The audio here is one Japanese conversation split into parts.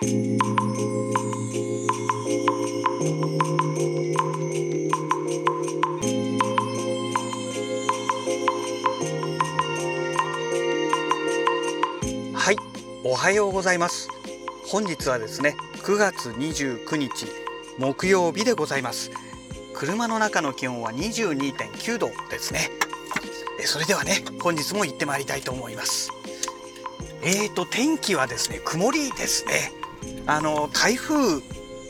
はい、おはようございます。本日はですね、9月29日木曜日でございます。車の中の気温は22.9度ですね。えそれではね、本日も行ってまいりたいと思います。えーと、天気はですね、曇りですね。あの、台風、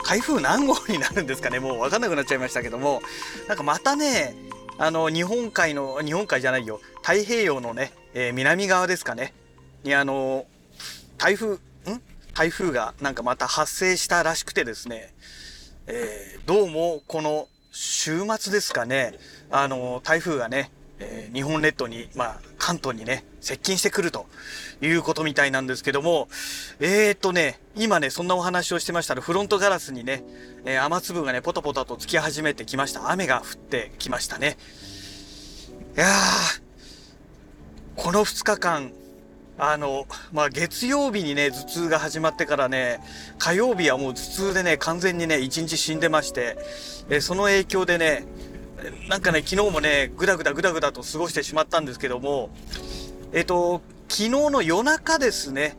台風何号になるんですかね、もう分かんなくなっちゃいましたけども、なんかまたね、あの、日本海の、日本海じゃないよ、太平洋のね、えー南側ですかね、にあの、台風、ん？台風がなんかまた発生したらしくてですね、えーどうもこの週末ですかね、あの、台風がね、えー日本列島に、まあ、関東にね、接近してくるということみたいなんですけども、えーとね、今ね、そんなお話をしてましたら、フロントガラスにね、えー雨粒がね、ポタポタとつき始めてきました。雨が降ってきましたね。いやー、この2日間、あの、まあ、月曜日にね、頭痛が始まってからね、火曜日はもう頭痛でね、完全にね、一日死んでまして、えその影響でね、なんかね、昨日もね、ぐだぐだぐだぐだと過ごしてしまったんですけども、えっと、昨日の夜中ですね、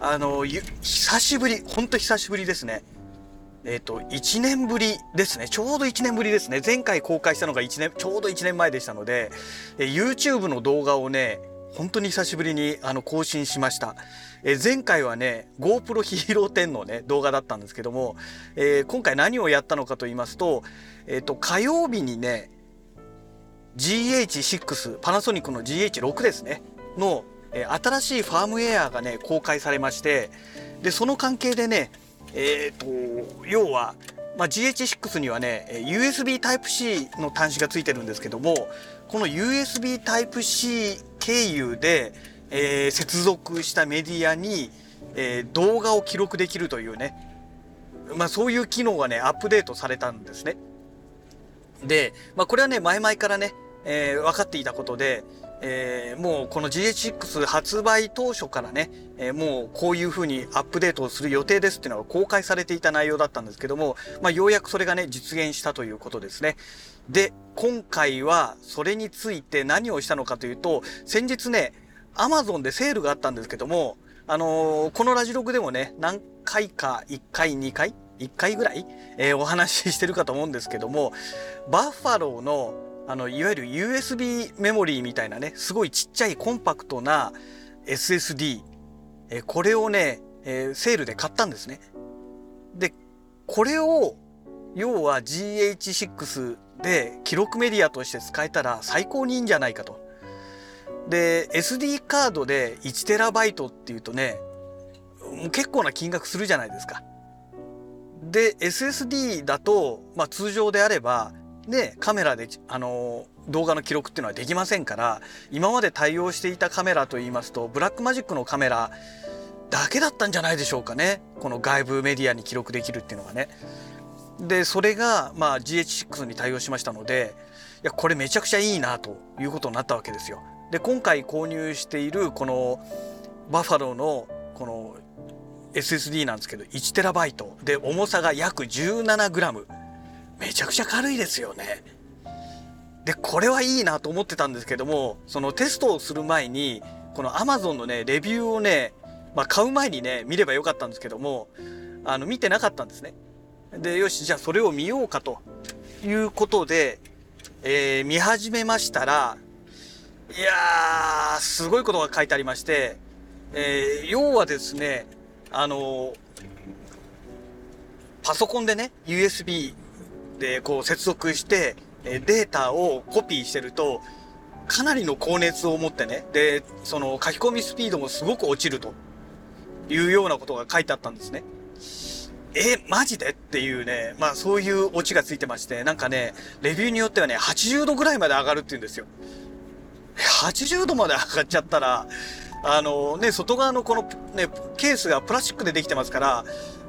あの、久しぶり、ほんと久しぶりですね。えっと、1年ぶりですね。ちょうど1年ぶりですね。前回公開したのが1年、ちょうど1年前でしたので、え YouTube の動画をね、本当に久しぶりにあの更新しました。え前回はね GoPro Hero 10のね動画だったんですけども、えー今回何をやったのかと言いますと,、えー、と火曜日にね GH6 パナソニックの GH6 ですねの、えー新しいファームウェアがね公開されましてでその関係でねえっ、と要はまあ、GH6 にはね USB Type-C の端子がついてるんですけどもこの USB Type-C 経由で、えー接続したメディアに、えー動画を記録できるというね、まあ、そういう機能がねアップデートされたんですね。で、まあ、これはね前々からね、えー分かっていたことで、えーもうこの GH6 発売当初からね、えーもうこういう風にアップデートをする予定ですっていうのが公開されていた内容だったんですけども、まあ、ようやくそれがね実現したということですね。で今回はそれについて何をしたのかというと先日ね Amazon でセールがあったんですけどもあのーこのラジログでもね何回か1回2回1回ぐらい、えーお話ししてるかと思うんですけどもバッファローのあのいわゆる USB メモリーみたいなねすごいちっちゃいコンパクトな SSD、えーこれをね、えーセールで買ったんですね。でこれを要は GH6 で記録メディアとして使えたら最高にいいんじゃないかと。で SD カードで 1TB っていうとね結構な金額するじゃないですか。で SSD だと、まあ、通常であればねカメラであの動画の記録っていうのはできませんから今まで対応していたカメラといいますとブラックマジックのカメラだけだったんじゃないでしょうかねこの外部メディアに記録できるっていうのがね。でそれが、まあ、GH6 に対応しましたのでいやこれめちゃくちゃいいなということになったわけですよ。で今回購入しているこのバッファローのこの SSD なんですけど 1TB で重さが約 17g めちゃくちゃ軽いですよね。でこれはいいなと思ってたんですけどもそのテストをする前にこの Amazon のねレビューをね、まあ、買う前にね見ればよかったんですけどもあの見てなかったんですね。でよしじゃあそれを見ようかということで、えー見始めましたらいやーすごいことが書いてありまして、えー要はですねあのパソコンでね USB でこう接続してえデータをコピーしてるとかなりの高熱を持ってねでその書き込みスピードもすごく落ちるというようなことが書いてあったんですね。え、マジで？っていうね、まあそういうオチがついてまして、なんかね、レビューによってはね、80度ぐらいまで上がるって言うんですよ。80度まで上がっちゃったら、あのね、外側のこのね、ケースがプラスチックでできてますから、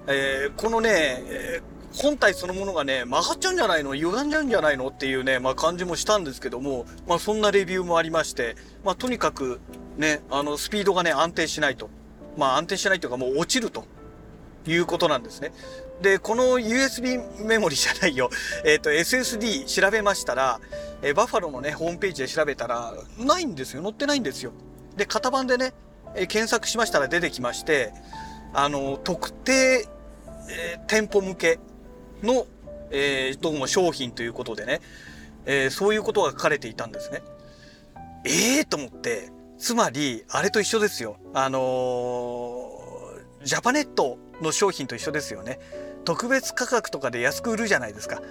えーこのね、えー本体そのものがね、曲がっちゃうんじゃないの？歪んじゃうんじゃないの？っていうね、まあ感じもしたんですけども、まあそんなレビューもありまして、まあとにかくね、あのスピードがね、安定しないと。まあ安定しないというかもう落ちるということなんですね。で、この USB メモリじゃないよ。えっ、ー、と、SSD 調べましたら、えー、バッファローのね、ホームページで調べたら、ないんですよ。載ってないんですよ。で、型番でね、えー、検索しましたら出てきまして、あの、特定、えー、店舗向けの、えー、どうも商品ということでね、えー、そういうことが書かれていたんですね。ええー、と思って、つまり、あれと一緒ですよ。あのー、ジャパネットの商品と一緒ですよね。特別価格とかで安く売るじゃないですか。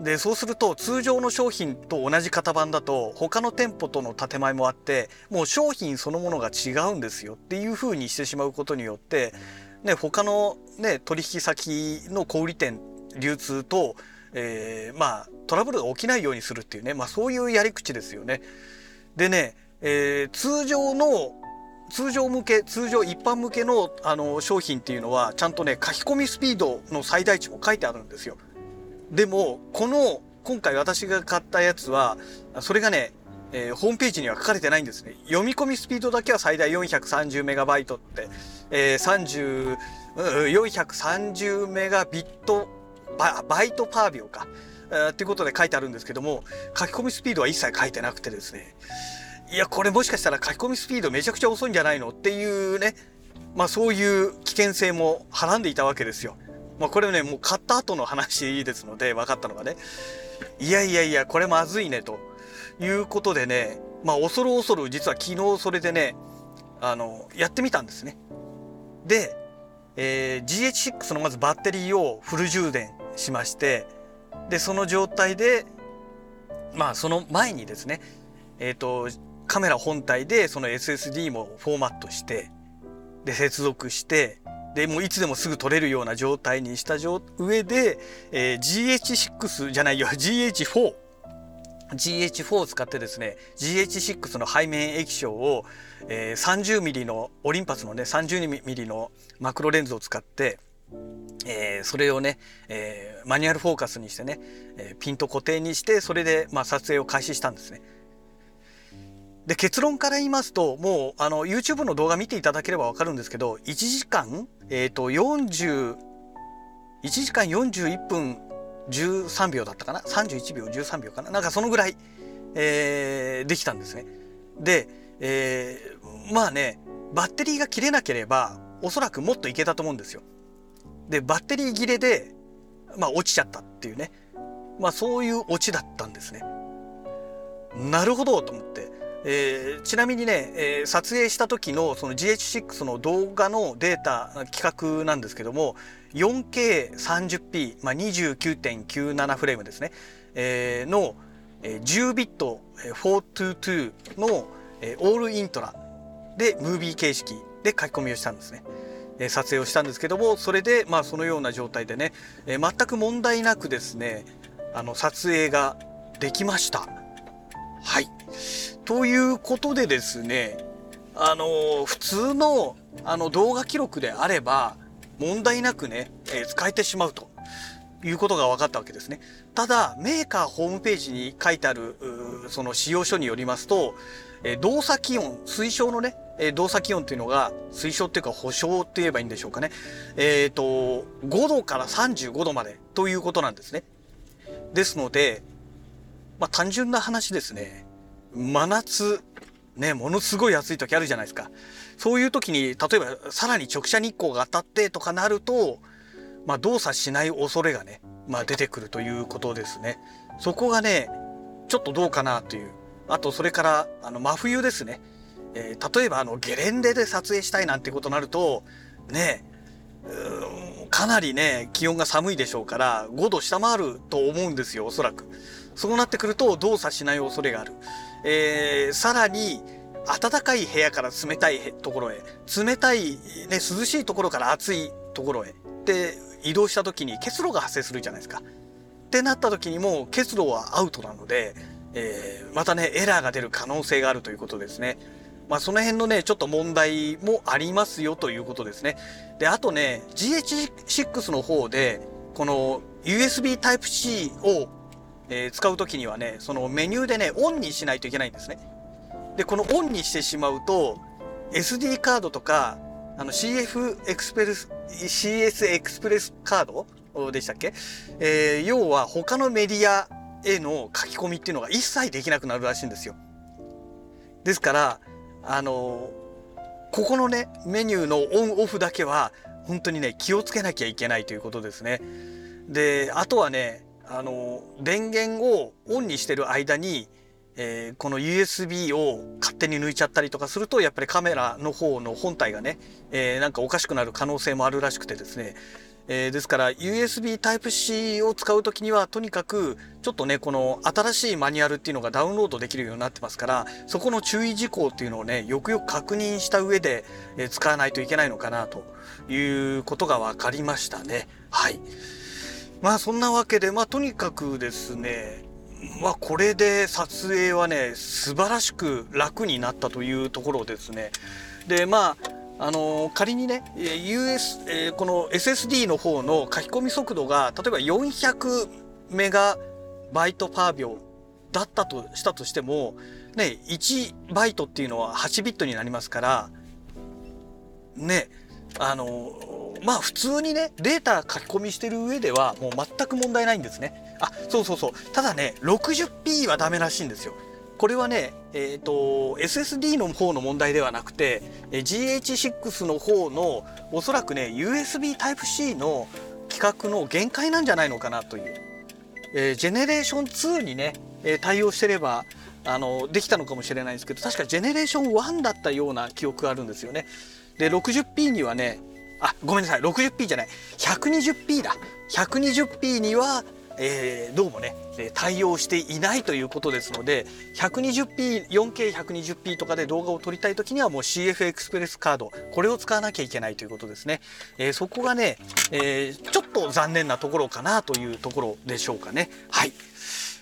でそうすると通常の商品と同じ型番だと他の店舗との建前もあってもう商品そのものが違うんですよっていうふうにしてしまうことによって、ね、他の、ね、取引先の小売店流通と、えー、まあトラブルが起きないようにするっていうね、まあ、そういうやり口ですよね。でね、えー、通常の通常向け通常一般向けのあの商品っていうのはちゃんとね書き込みスピードの最大値も書いてあるんですよ。でもこの今回私が買ったやつはそれがね、えー、ホームページには書かれてないんですね。読み込みスピードだけは最大430メガバイトって、えー、30 430メガビットバイトパー秒か。っていうことで書いてあるんですけども書き込みスピードは一切書いてなくてですねいやこれもしかしたら書き込みスピードめちゃくちゃ遅いんじゃないのっていうねまあそういう危険性もはらんでいたわけですよ。まあこれねもう買った後の話ですので分かったのがねいやいやいやこれまずいねということでねまあ恐る恐る実は昨日それでねあのやってみたんですね。で、えー、GH6 のまずバッテリーをフル充電しましてでその状態でまあその前にですねえっ、ー、とカメラ本体でその SSD もフォーマットしてで接続してでもういつでもすぐ撮れるような状態にした上で、えー、GH6 じゃないよ GH4 GH4 を使ってですね GH6 の背面液晶を、えー、30mm のオリンパスのね 30mm のマクロレンズを使ってえー、それをね、えー、マニュアルフォーカスにしてね、えー、ピンと固定にしてそれで、まあ、撮影を開始したんですね。で結論から言いますともうあの YouTube の動画見ていただければ分かるんですけど1時間、えーと、41時間41分13秒だったかな？31秒13秒かな？なんかそのぐらい、えー、できたんですね。で、えー、まあねバッテリーが切れなければおそらくもっといけたと思うんですよ。でバッテリー切れで、まあ、落ちちゃったっていうね、まあ、そういうオチだったんですね。なるほどと思って、えー、ちなみにね、えー、撮影した時のその GH6 の動画のデータ企画なんですけども 4K30p、まあ、29.97フレームですね、えー、の10ビット422のオールイントラでムービー形式で書き込みをしたんですね。撮影をしたんですけどもそれでまあそのような状態でね、え全く問題なくですねあの撮影ができました。はいということでですねあの普通のあの動画記録であれば問題なくね、え使えてしまうということが分かったわけですね。ただメーカーホームページに書いてあるその使用書によりますと、え動作気温推奨のねえ動作気温というのが推奨っていうか保証って言えばいいんでしょうかね。えっ、ー、と、5度から35度までということなんですね。ですので、まあ単純な話ですね。真夏、ね、ものすごい暑い時あるじゃないですか。そういう時に、例えばさらに直射日光が当たってとかなると、まあ動作しない恐れがね、まあ出てくるということですね。そこがね、ちょっとどうかなという。あと、それから、あの、真冬ですね。えー、例えばあのゲレンデで撮影したいなんてことになるとねかなりね気温が寒いでしょうから5度下回ると思うんですよおそらく。そうなってくると動作しない恐れがある。えー、さらに暖かい部屋から冷たいところへ冷たい、ね、涼しいところから暑いところへで移動した時に結露が発生するじゃないですか。ってなった時にも結露はアウトなので、えー、またねエラーが出る可能性があるということですね。まあ、その辺のね、ちょっと問題もありますよということですね。で、あとね、GH6 の方で、この USB Type-C を、えー、使うときにはね、そのメニューでね、オンにしないといけないんですね。で、このオンにしてしまうと、SD カードとか、あの CF エクスプレス CS エクスプレスカードでしたっけ、えー、要は他のメディアへの書き込みっていうのが一切できなくなるらしいんですよ。ですからあのここのねメニューのオンオフだけは本当にね気をつけなきゃいけないということですね。であとはねあの電源をオンにしてる間に、えー、この USB を勝手に抜いちゃったりとかするとやっぱりカメラの方の本体がね、えー、なんかおかしくなる可能性もあるらしくてですね。えー、ですから USB Type-C を使う時にはとにかくちょっとねこの新しいマニュアルっていうのがダウンロードできるようになってますからそこの注意事項っていうのをねよくよく確認した上で、えー、使わないといけないのかなということが分かりましたね。はい。まあそんなわけでまあとにかくですねまあこれで撮影はね素晴らしく楽になったというところですね。でまああの仮にね US、え、この SSD の方の書き込み速度が例えば400メガバイトパー秒だったとしたとしても、ね、1バイトっていうのは8ビットになりますからねあのまあ普通にねデータ書き込みしてる上ではもう全く問題ないんですね。あそうそうそう。ただね 60p はダメらしいんですよ。これはね、えーと、SSD の方の問題ではなくて GH6 の方のおそらくね USB Type-C の規格の限界なんじゃないのかなという、えー、ジェネレーション2にね、え、対応してればあのできたのかもしれないんですけど確かジェネレーション1だったような記憶があるんですよね。で 60p にはねあごめんなさい。60p じゃない。120p だ。120p にはえー、どうもね対応していないということですので 120p 4K120p とかで動画を撮りたい時にはもう CF エクスプレスカードこれを使わなきゃいけないということですね、えー、そこがね、えー、ちょっと残念なところかなというところでしょうかね。はい。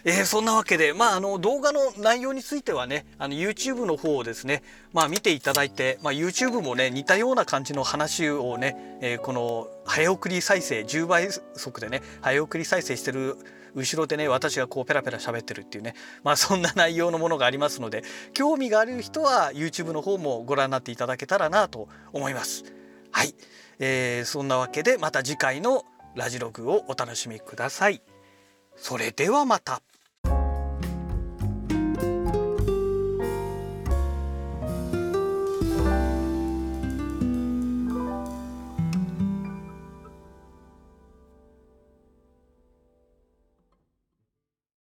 えー、そんなわけで、まあ、あの動画の内容についてはねあの YouTube の方をですね、まあ、見ていただいて、まあ、YouTube もね似たような感じの話をね、えー、この早送り再生10倍速でね早送り再生してる後ろでね私がこうペラペラ喋ってるっていうねまあそんな内容のものがありますので興味がある人は YouTube の方もご覧になっていただけたらなと思います。はい、えー、そんなわけでまた次回のラジログをお楽しみください。それではまた。